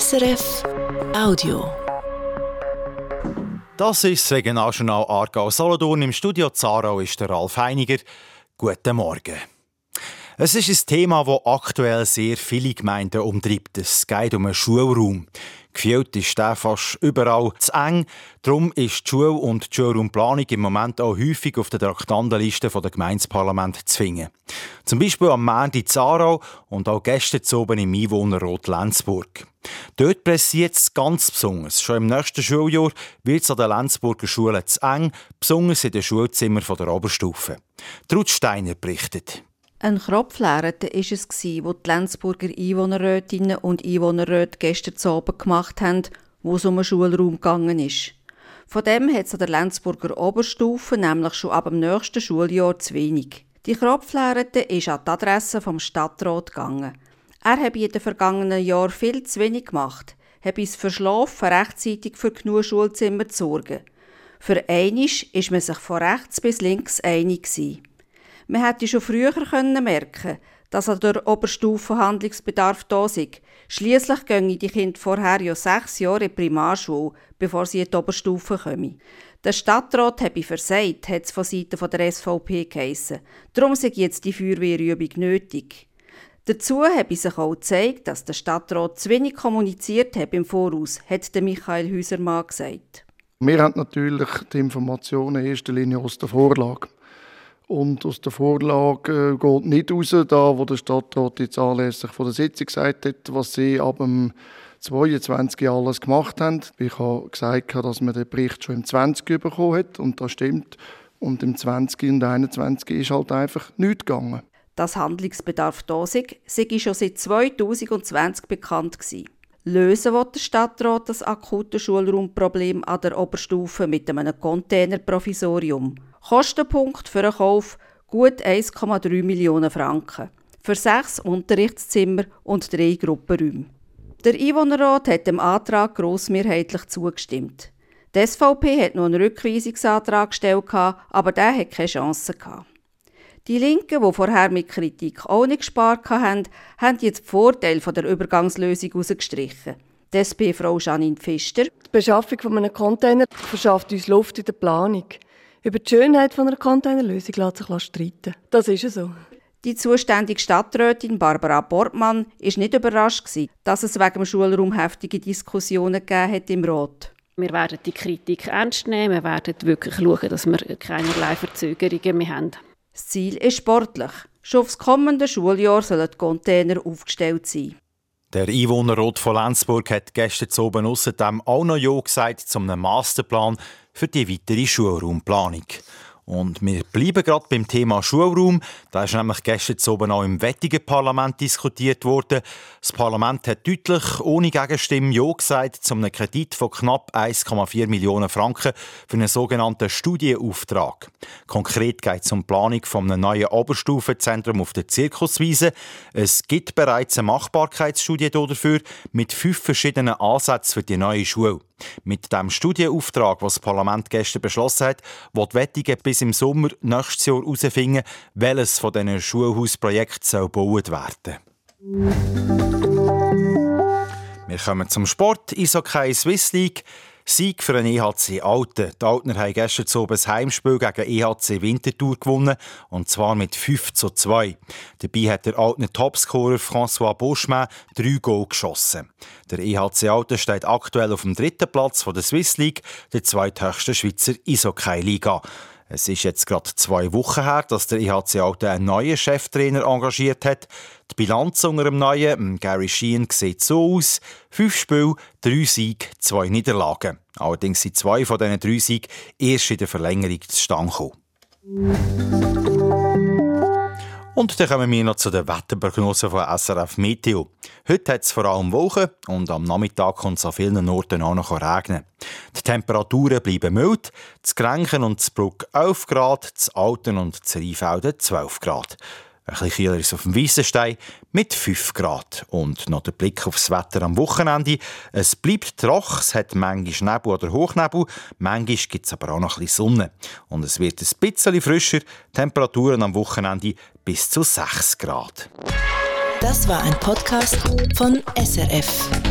SRF Audio. Das ist das Regionaljournal Aargau Solothurn. Im Studio Zarau ist der Ralf Heiniger. Guten Morgen. Es ist ein Thema, das aktuell sehr viele Gemeinden umtreibt. Es geht um einen Schulraum. Gefühlt ist der fast überall zu eng. Darum ist die Schule und die Schulraumplanung im Moment auch häufig auf der Traktandenliste der Gemeindeparlamente zu finden. Zum Beispiel am Montag in Zarau und auch gestern oben im Einwohnerrot Lenzburg. Dort pressiert es ganz besonders. Schon im nächsten Schuljahr wird es an den Lenzburger Schulen zu eng, besonders in den Schulzimmern der Oberstufe. Trud Steiner berichtet. Ein Kropflärete war es, wo die Lenzburger Einwohnerrätinnen und Einwohnerräte gestern oben gemacht haben, wo es um einen Schulraum gegangen ist. Von dem hat es an der Lenzburger Oberstufe nämlich schon ab dem nächsten Schuljahr zu wenig. Die Kropflärete ist an die Adresse vom Stadtrat gegangen. Er habe in den vergangenen Jahren viel zu wenig gemacht, habe es verschlafen, rechtzeitig für genug Schulzimmer zu sorgen. Für einisch ist man sich von rechts bis links einig gewesen. Man hätte schon früher können merken dass an der Oberstufe Handlungsbedarf da ist. Schliesslich gehen die Kinder vorher ja sechs Jahre in die Primarschule, bevor sie in die Oberstufe kommen. Der Stadtrat habe versagt, hat es von Seiten der SVP geheissen. Darum sei jetzt die Feuerwehrübung nötig. Dazu habe sich auch gezeigt, dass der Stadtrat zu wenig kommuniziert hat im Voraus, hat Michael Häusermann gesagt. Wir haben natürlich die Informationen in erster Linie aus der Vorlage. Und aus der Vorlage äh, geht nicht raus, da wo der Stadtrat jetzt anlässlich von der Sitzung gesagt hat, was sie ab dem 22 alles gemacht haben. Ich habe gesagt, dass man den Bericht schon im 20 bekommen hat und das stimmt. Und im 20 und 21 ist halt einfach nichts gegangen. Dass Handlungsbedarf da sei, sei schon seit 2020 bekannt gewesen. Lösen will der Stadtrat das akute Schulraumproblem an der Oberstufe mit einem Containerprovisorium. Kostenpunkt für einen Kauf gut 1,3 Millionen Franken. Für sechs Unterrichtszimmer und drei Gruppenräume. Der Einwohnerrat hat dem Antrag grossmehrheitlich zugestimmt. Die SVP hat noch einen Rückweisungsantrag gestellt, aber der hat keine Chance. Die Linken, die vorher mit Kritik auch nicht gespart haben, haben jetzt die Vorteile der Übergangslösung herausgestrichen. Die SP-Frau Janine Pfister. Die Beschaffung von einem Container verschafft uns Luft in der Planung. Über die Schönheit einer Containerlösung lässt sich streiten. Das ist so. Die zuständige Stadträtin Barbara Bortmann ist nicht überrascht, dass es wegen dem Schulraum heftige Diskussionen gegeben hat im Rat. Wir werden die Kritik ernst nehmen. Wir werden wirklich schauen, dass wir keinerlei Verzögerungen mehr haben. Das Ziel ist sportlich. Schon aufs kommende Schuljahr sollen die Container aufgestellt sein. Der Einwohnerrat von Lenzburg hat gestern zu oben außerdem auch noch Ja gesagt zum Masterplan für die weitere Schulraumplanung. Und wir bleiben gerade beim Thema Schulraum. Da ist nämlich gestern oben auch im wettigen Parlament diskutiert worden. Das Parlament hat deutlich ohne Gegenstimme Ja gesagt zu einem Kredit von knapp 1,4 Millionen Franken für einen sogenannten Studienauftrag. Konkret geht es um die Planung von einem neuen Oberstufenzentrum auf der Zirkuswiese. Es gibt bereits eine Machbarkeitsstudie dafür mit fünf verschiedenen Ansätzen für die neue Schule. Mit dem Studienauftrag, was das Parlament gestern beschlossen hat, wird Wettige bis im Sommer nächstes Jahr herausfinden, welches von diesen Schulhausprojekten gebaut werden Wir kommen zum Sport. Eishockey Swiss League. Sieg für den EHC Alten. Die Altner haben gestern zu ein Heimspiel gegen EHC Winterthur gewonnen, und zwar mit 5 zu 2. Dabei hat der Altner Topscorer François Beauchemin drei Goal geschossen. Der EHC Alten steht aktuell auf dem dritten Platz der Swiss League, der zweithöchsten Schweizer Eishockey-Liga. Es ist jetzt gerade zwei Wochen her, dass der IHC Alten einen neuen Cheftrainer engagiert hat. Die Bilanz unter dem neuen, Gary Sheehan, sieht so aus. Fünf Spiele, drei Siege, zwei Niederlagen. Allerdings sind zwei von diesen drei Siegen erst in der Verlängerung zustande gekommen. Und dann kommen wir noch zu den Wetterprognosen von SRF Meteo. Heute hat es vor allem Wochen und am Nachmittag kann es an vielen Orten auch noch regnen. Die Temperaturen bleiben mild, zu Grenchen und zu Bruck 11 Grad, zu Alten und zu Rheinfelden 12 Grad. Ein bisschen kühler ist auf dem Weissenstein mit 5 Grad. Und noch der Blick aufs Wetter am Wochenende. Es bleibt trocken, es hat manchmal Nebel oder Hochnebel, manchmal gibt es aber auch noch ein bisschen Sonne. Und es wird ein bisschen frischer, Temperaturen am Wochenende bis zu 6 Grad. Das war ein Podcast von SRF.